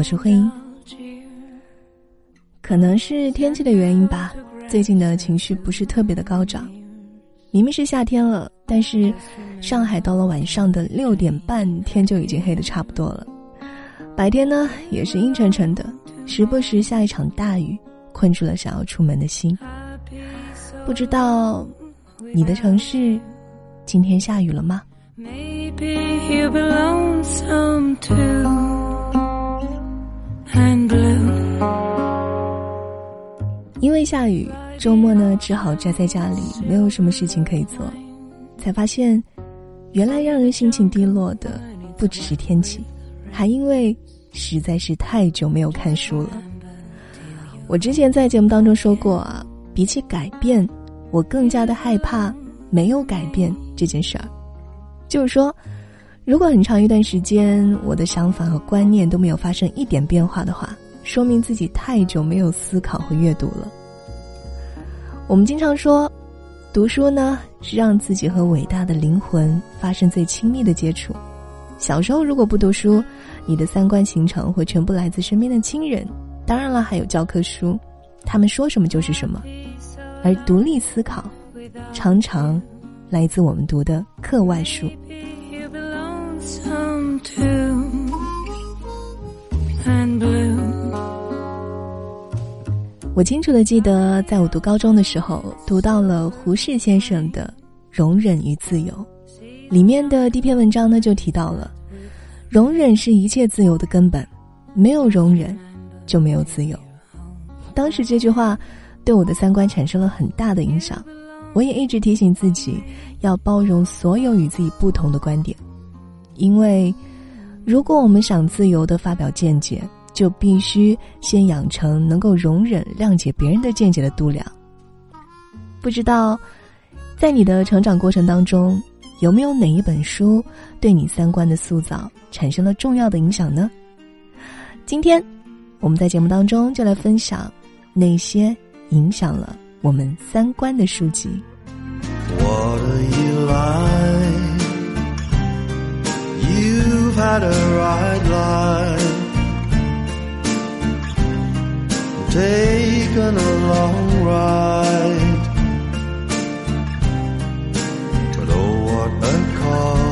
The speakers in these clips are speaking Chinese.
我是慧英。可能是天气的原因吧，最近的情绪不是特别的高涨。明明是夏天了，但是上海到了晚上的六点半，天就已经黑的差不多了。白天呢，也是阴沉沉的，时不时下一场大雨，困住了想要出门的心。不知道你的城市今天下雨了吗因为下雨，周末呢只好宅在家里，没有什么事情可以做。才发现，原来让人心情低落的不只是天气，还因为实在是太久没有看书了。我之前在节目当中说过啊，比起改变，我更加的害怕没有改变这件事儿。就是说，如果很长一段时间我的想法和观念都没有发生一点变化的话。说明自己太久没有思考和阅读了。我们经常说，读书呢是让自己和伟大的灵魂发生最亲密的接触。小时候如果不读书，你的三观形成会全部来自身边的亲人，当然了，还有教科书，他们说什么就是什么。而独立思考，常常来自我们读的课外书。我清楚的记得，在我读高中的时候，读到了胡适先生的《容忍与自由》，里面的第一篇文章呢就提到了，容忍是一切自由的根本，没有容忍，就没有自由。当时这句话对我的三观产生了很大的影响，我也一直提醒自己要包容所有与自己不同的观点，因为如果我们想自由的发表见解。就必须先养成能够容忍、谅解别人的见解的度量。不知道，在你的成长过程当中，有没有哪一本书对你三观的塑造产生了重要的影响呢？今天，我们在节目当中就来分享那些影响了我们三观的书籍。我的依赖，You've had a right line taken a long ride. But oh, what a cost.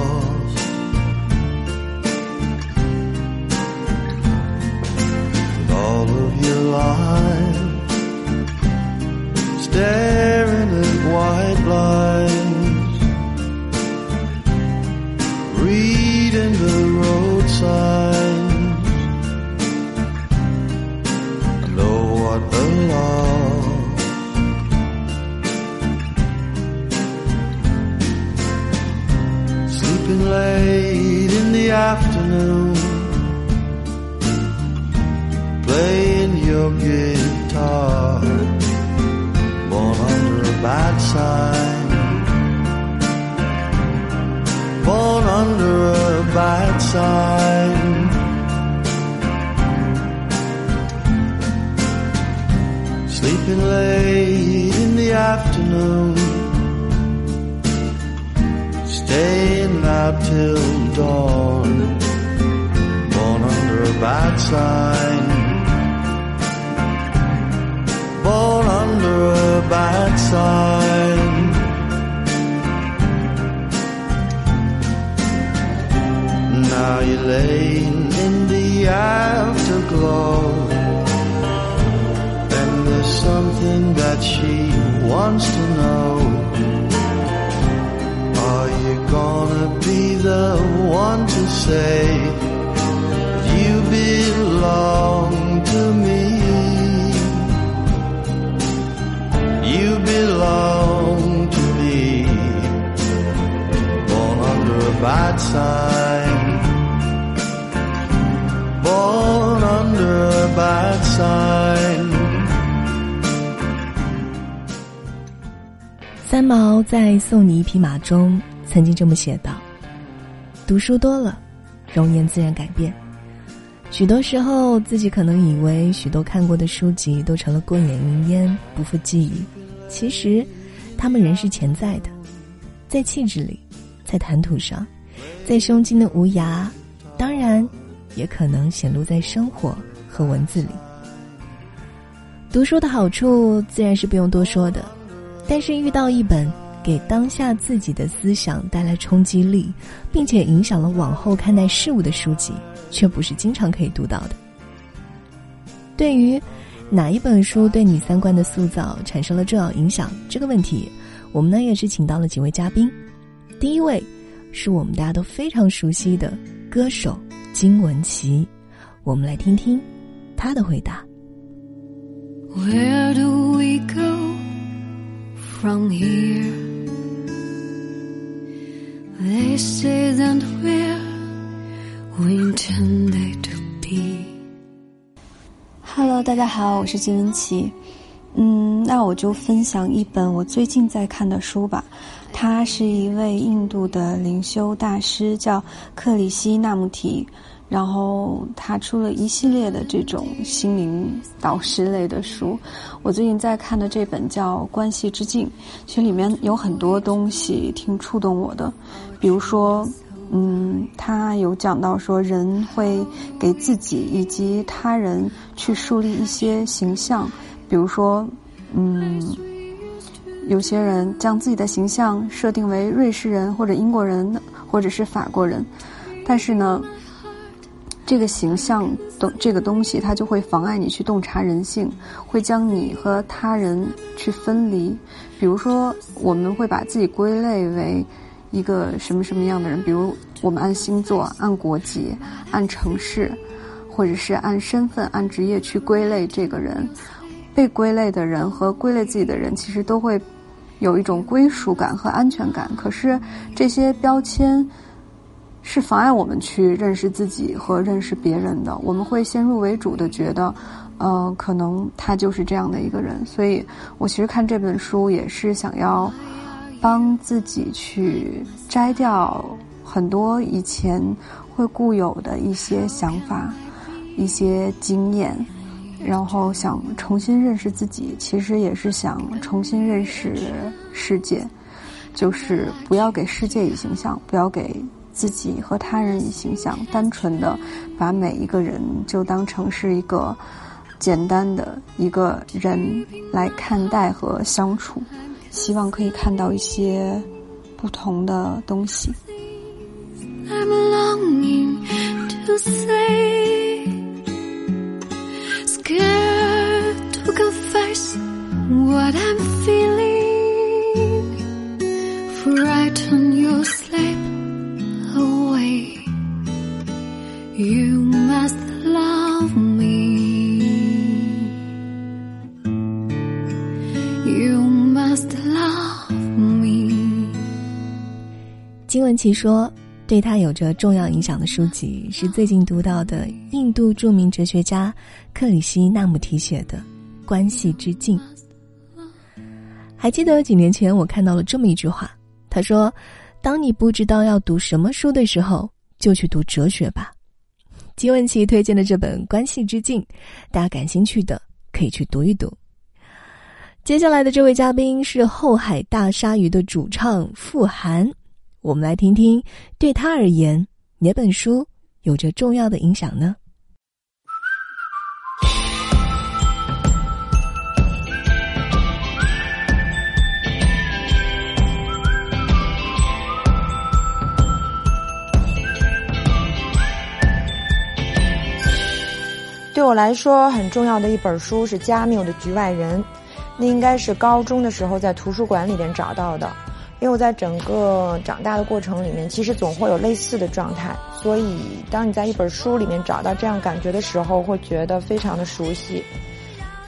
Sleeping late in the afternoon. Staying out till dawn, born under a bad sign, born under a bad sign. Now you're laying in the afterglow, something that she wants to know Are you gonna be the one to say you belong to me. You belong to me. Born under a bad sign. 三毛在《送你一匹马》中曾经这么写道：“读书多了，容颜自然改变。许多时候，自己可能以为许多看过的书籍都成了过眼云烟，不复记忆。其实，他们仍是潜在的，在气质里，在谈吐上，在胸襟的无涯，当然，也可能显露在生活和文字里。读书的好处，自然是不用多说的。”但是遇到一本给当下自己的思想带来冲击力，并且影响了往后看待事物的书籍，却不是经常可以读到的。对于哪一本书对你三观的塑造产生了重要影响这个问题，我们呢也是请到了几位嘉宾。第一位是我们大家都非常熟悉的歌手金玟岐，我们来听听他的回答。Where do we go? From here. They say that we're we intended to be. Hello，大家好，我是金文琪。嗯，那我就分享一本我最近在看的书吧。他是一位印度的灵修大师，叫克里希纳穆提。然后他出了一系列的这种心灵导师类的书，我最近在看的这本叫《关系之境》，其实里面有很多东西挺触动我的，比如说，嗯，他有讲到说人会给自己以及他人去树立一些形象，比如说，嗯，有些人将自己的形象设定为瑞士人或者英国人或者是法国人，但是呢。这个形象的这个东西，它就会妨碍你去洞察人性，会将你和他人去分离。比如说，我们会把自己归类为一个什么什么样的人？比如，我们按星座、按国籍、按城市，或者是按身份、按职业去归类这个人。被归类的人和归类自己的人，其实都会有一种归属感和安全感。可是这些标签。是妨碍我们去认识自己和认识别人的。我们会先入为主的觉得，呃，可能他就是这样的一个人。所以我其实看这本书也是想要帮自己去摘掉很多以前会固有的一些想法、一些经验，然后想重新认识自己。其实也是想重新认识世界，就是不要给世界以形象，不要给。自己和他人以形象，单纯的把每一个人就当成是一个简单的一个人来看待和相处，希望可以看到一些不同的东西。金文琪说，对他有着重要影响的书籍是最近读到的印度著名哲学家克里希纳姆提写的《关系之境》。还记得几年前我看到了这么一句话，他说：“当你不知道要读什么书的时候，就去读哲学吧。”金文琪推荐的这本《关系之境》，大家感兴趣的可以去读一读。接下来的这位嘉宾是后海大鲨鱼的主唱傅涵，我们来听听对他而言哪本书有着重要的影响呢？对我来说很重要的一本书是加缪的《局外人》，那应该是高中的时候在图书馆里面找到的。因为我在整个长大的过程里面，其实总会有类似的状态，所以当你在一本书里面找到这样感觉的时候，会觉得非常的熟悉，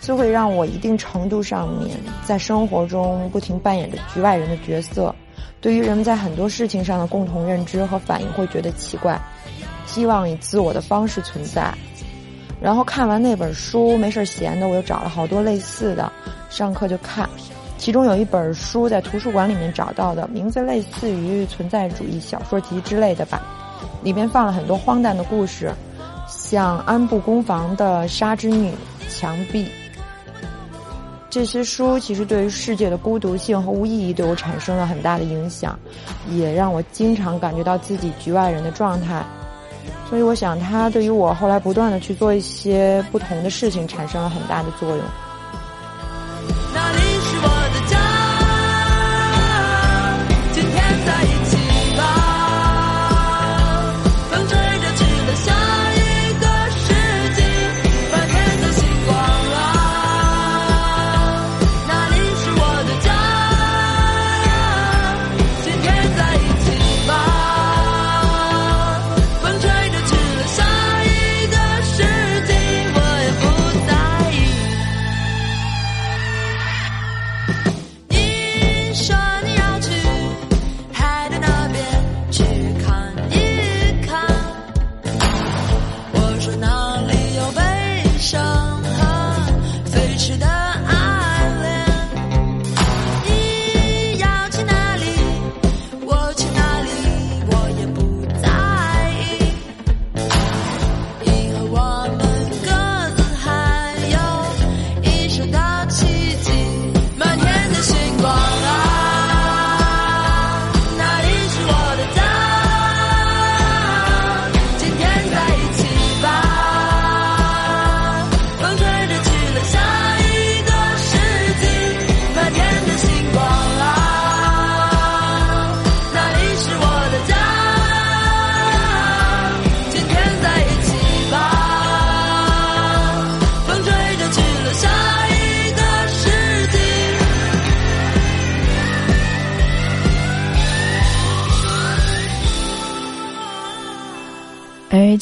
就会让我一定程度上面在生活中不停扮演着局外人的角色。对于人们在很多事情上的共同认知和反应，会觉得奇怪，希望以自我的方式存在。然后看完那本书，没事儿闲的，我又找了好多类似的，上课就看。其中有一本书在图书馆里面找到的，名字类似于存在主义小说集之类的吧，里面放了很多荒诞的故事，像安部公房的《沙之女》、墙壁。这些书其实对于世界的孤独性和无意义对我产生了很大的影响，也让我经常感觉到自己局外人的状态。所以，我想它对于我后来不断的去做一些不同的事情产生了很大的作用。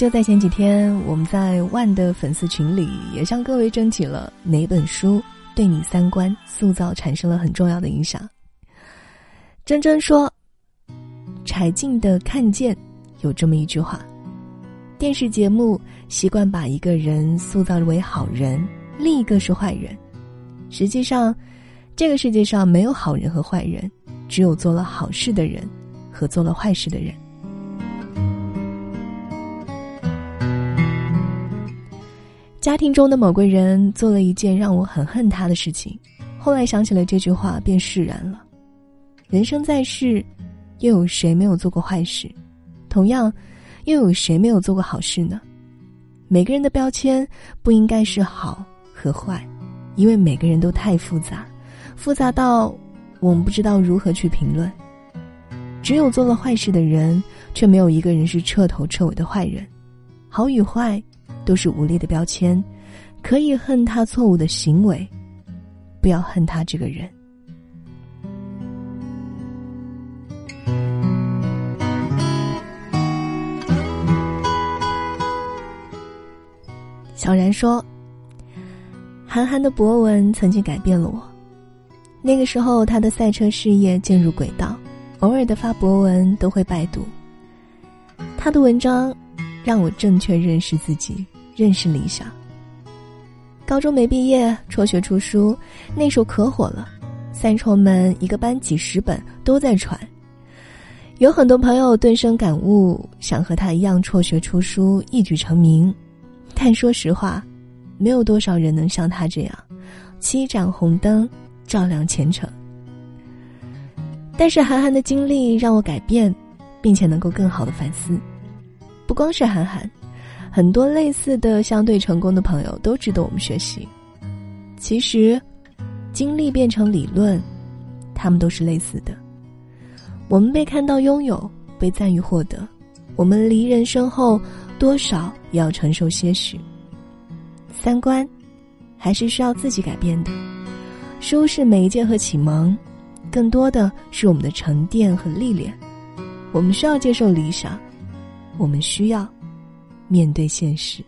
在前几天，我们在万的粉丝群里也向各位征集了哪本书对你三观塑造产生了很重要的影响。珍珍说：“柴静的《看见》有这么一句话：电视节目习惯把一个人塑造为好人，另一个是坏人。实际上，这个世界上没有好人和坏人，只有做了好事的人和做了坏事的人。”家庭中的某个人做了一件让我很恨他的事情，后来想起了这句话，便释然了。人生在世，又有谁没有做过坏事？同样，又有谁没有做过好事呢？每个人的标签不应该是好和坏，因为每个人都太复杂，复杂到我们不知道如何去评论。只有做了坏事的人，却没有一个人是彻头彻尾的坏人。好与坏。都是无力的标签，可以恨他错误的行为，不要恨他这个人。小然说：“韩寒的博文曾经改变了我。那个时候，他的赛车事业渐入轨道，偶尔的发博文都会拜读。他的文章让我正确认识自己。”认识理想。高中没毕业，辍学出书，那时候可火了，三重门一个班几十本都在传。有很多朋友顿生感悟，想和他一样辍学出书，一举成名。但说实话，没有多少人能像他这样，七盏红灯照亮前程。但是韩寒的经历让我改变，并且能够更好的反思。不光是韩寒。很多类似的相对成功的朋友都值得我们学习。其实，经历变成理论，他们都是类似的。我们被看到拥有，被赞誉获得，我们离人生后，多少也要承受些许。三观，还是需要自己改变的。书是媒介和启蒙，更多的是我们的沉淀和历练。我们需要接受理想，我们需要。面对现实。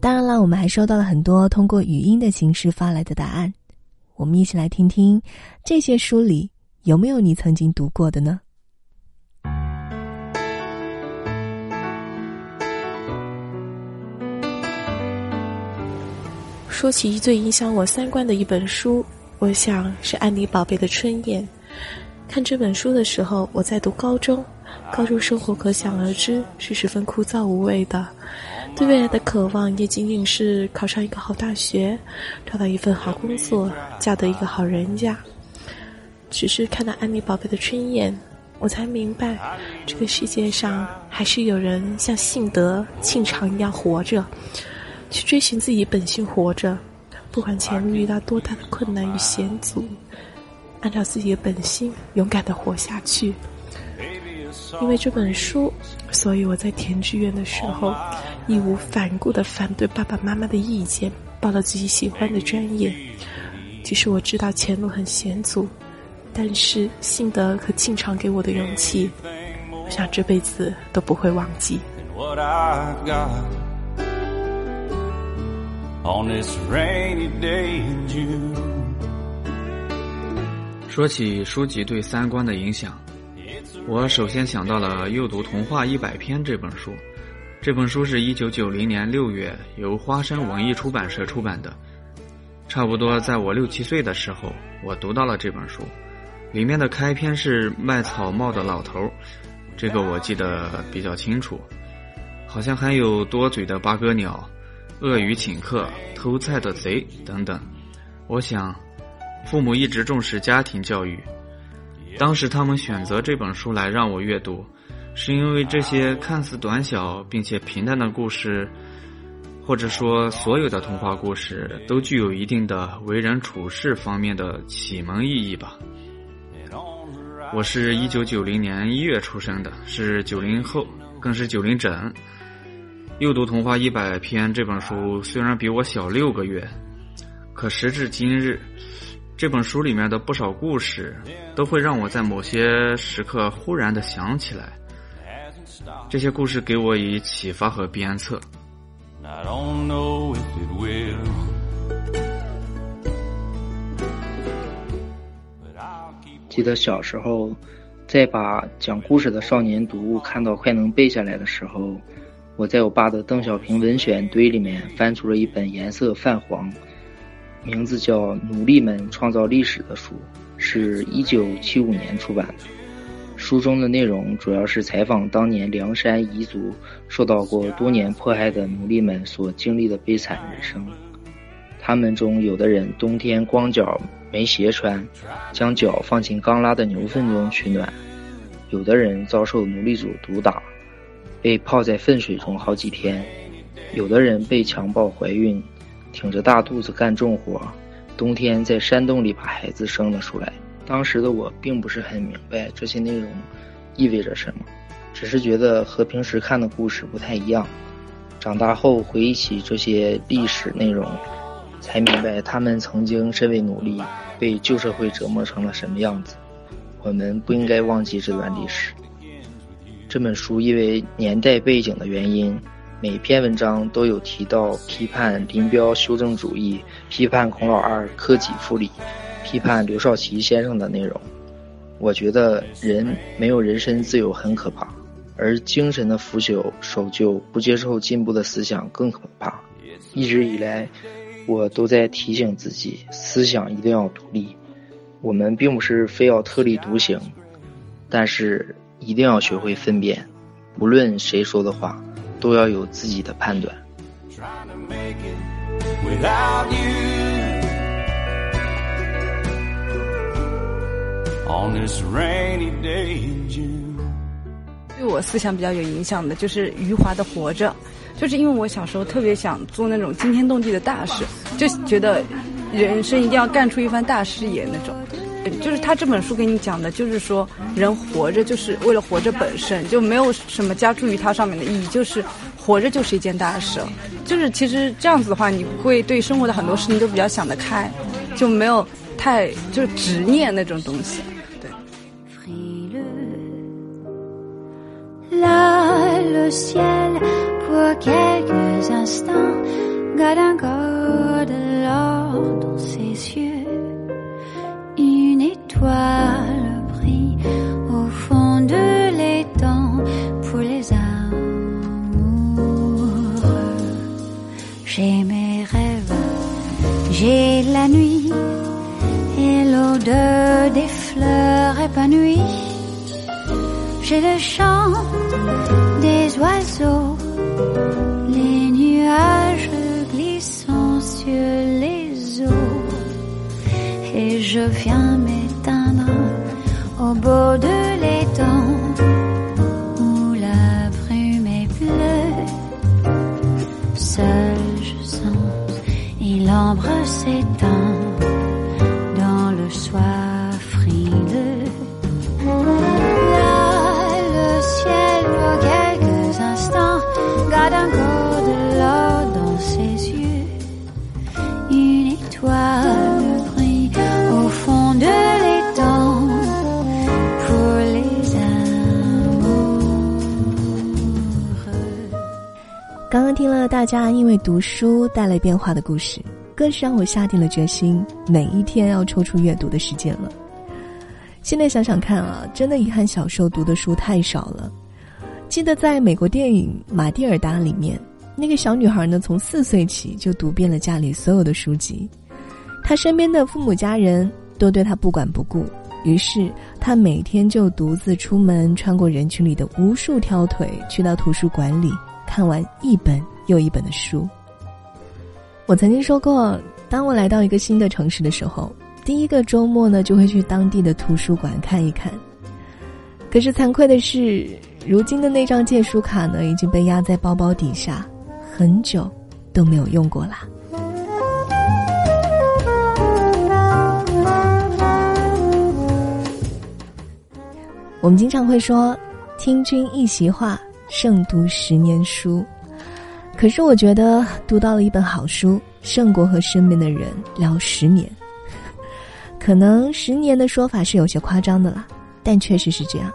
当然了，我们还收到了很多通过语音的形式发来的答案，我们一起来听听这些书里有没有你曾经读过的呢？说起最影响我三观的一本书，我想是安妮宝贝的《春燕》。看这本书的时候，我在读高中，高中生活可想而知是十分枯燥无味的，对未来的渴望也仅仅是考上一个好大学，找到一份好工作，嫁得一个好人家。只是看到安妮宝贝的《春燕》，我才明白，这个世界上还是有人像幸德、庆长一样活着。去追寻自己本性，活着，不管前路遇到多大的困难与险阻，按照自己的本心，勇敢的活下去。因为这本书，所以我在填志愿的时候，义无反顾的反对爸爸妈妈的意见，报了自己喜欢的专业。即使我知道前路很险阻，但是幸德和庆长给我的勇气，我想这辈子都不会忘记。On this rainy day in June。说起书籍对三观的影响，我首先想到了《幼读童话一百篇》这本书。这本书是一九九零年六月由花生文艺出版社出版的。差不多在我六七岁的时候，我读到了这本书。里面的开篇是卖草帽的老头，这个我记得比较清楚。好像还有多嘴的八哥鸟。鳄鱼请客、偷菜的贼等等，我想，父母一直重视家庭教育。当时他们选择这本书来让我阅读，是因为这些看似短小并且平淡的故事，或者说所有的童话故事，都具有一定的为人处事方面的启蒙意义吧。我是一九九零年一月出生的，是九零后，更是九零整。《幼读童话一百篇》这本书虽然比我小六个月，可时至今日，这本书里面的不少故事都会让我在某些时刻忽然的想起来。这些故事给我以启发和鞭策。记得小时候，在把讲故事的少年读物看到快能背下来的时候。我在我爸的邓小平文选堆里面翻出了一本颜色泛黄、名字叫《奴隶们创造历史》的书，是一九七五年出版的。书中的内容主要是采访当年凉山彝族受到过多年迫害的奴隶们所经历的悲惨人生。他们中有的人冬天光脚没鞋穿，将脚放进刚拉的牛粪中取暖；有的人遭受奴隶主毒打。被泡在粪水中好几天，有的人被强暴怀孕，挺着大肚子干重活，冬天在山洞里把孩子生了出来。当时的我并不是很明白这些内容意味着什么，只是觉得和平时看的故事不太一样。长大后回忆起这些历史内容，才明白他们曾经身为奴隶，被旧社会折磨成了什么样子。我们不应该忘记这段历史。这本书因为年代背景的原因，每篇文章都有提到批判林彪修正主义、批判孔老二克己复礼、批判刘少奇先生的内容。我觉得人没有人身自由很可怕，而精神的腐朽、守旧、不接受进步的思想更可怕。一直以来，我都在提醒自己，思想一定要独立。我们并不是非要特立独行，但是。一定要学会分辨，不论谁说的话，都要有自己的判断。对我思想比较有影响的，就是余华的《活着》，就是因为我小时候特别想做那种惊天动地的大事，就觉得人生一定要干出一番大事业那种。就是他这本书给你讲的，就是说人活着就是为了活着本身，就没有什么加注于它上面的意义，就是活着就是一件大事。就是其实这样子的话，你会对生活的很多事情都比较想得开，就没有太就是执念那种东西。对。J'ai mes rêves J'ai la nuit et l'odeur des fleurs épanouies. J'ai le chant des oiseaux, les nuages glissant sur les eaux. Et je viens au bord de l'étang où la brume est bleue. Seul je sens et l'ombre s'étend 大家因为读书带来变化的故事，更是让我下定了决心，每一天要抽出阅读的时间了。现在想想看啊，真的遗憾小时候读的书太少了。记得在美国电影《马蒂尔达》里面，那个小女孩呢，从四岁起就读遍了家里所有的书籍，她身边的父母家人都对她不管不顾，于是她每天就独自出门，穿过人群里的无数条腿，去到图书馆里看完一本又一本的书。我曾经说过，当我来到一个新的城市的时候，第一个周末呢，就会去当地的图书馆看一看。可是惭愧的是，如今的那张借书卡呢，已经被压在包包底下，很久都没有用过啦。我们经常会说“听君一席话，胜读十年书”，可是我觉得读到了一本好书，胜过和身边的人聊十年。可能十年的说法是有些夸张的啦，但确实是这样。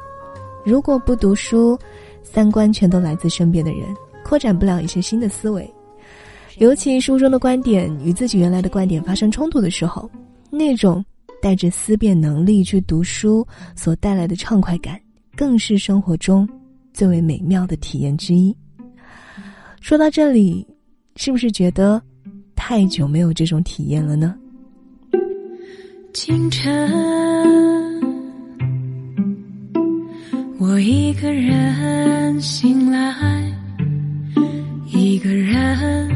如果不读书，三观全都来自身边的人，扩展不了一些新的思维。尤其书中的观点与自己原来的观点发生冲突的时候，那种带着思辨能力去读书所带来的畅快感，更是生活中最为美妙的体验之一。说到这里，是不是觉得太久没有这种体验了呢？清晨，我一个人醒来，一个人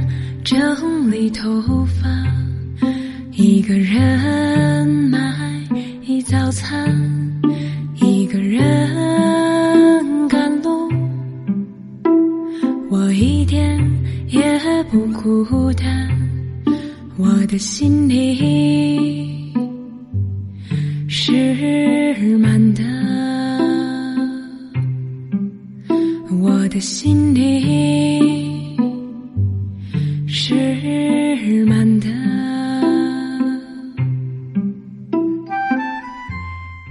整理头发，一个人买早餐，一个人孤单，我的心里。是满的，我的心里是满的。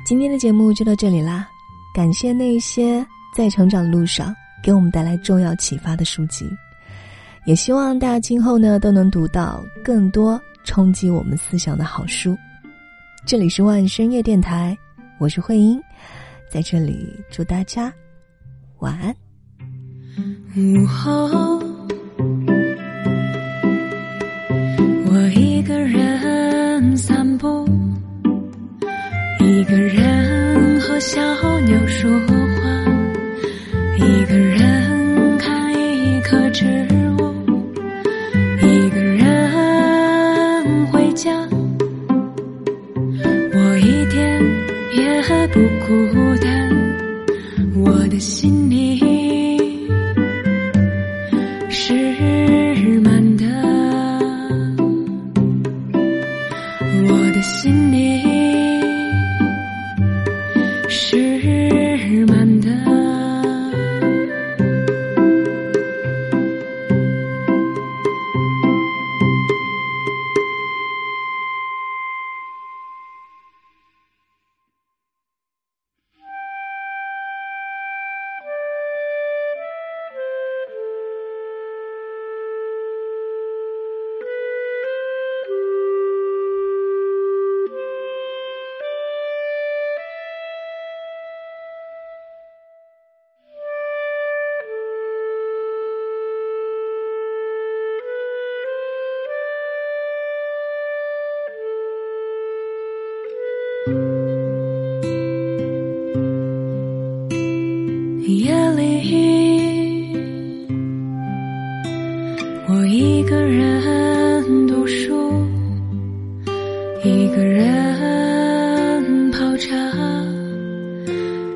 今天的节目就到这里啦，感谢那些在成长路上给我们带来重要启发的书籍，也希望大家今后呢都能读到更多冲击我们思想的好书。这里是万深夜电台，我是慧英，在这里祝大家晚安。午后，我一个人散步，一个人和小鸟说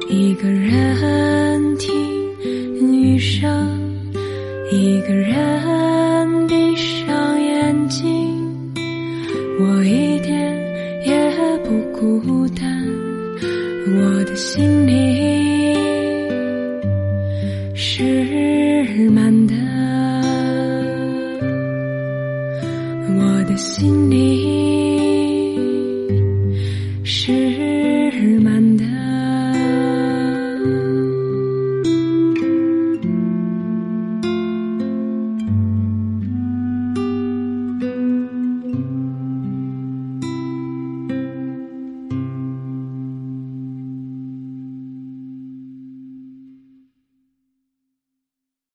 一个人听雨声，一个人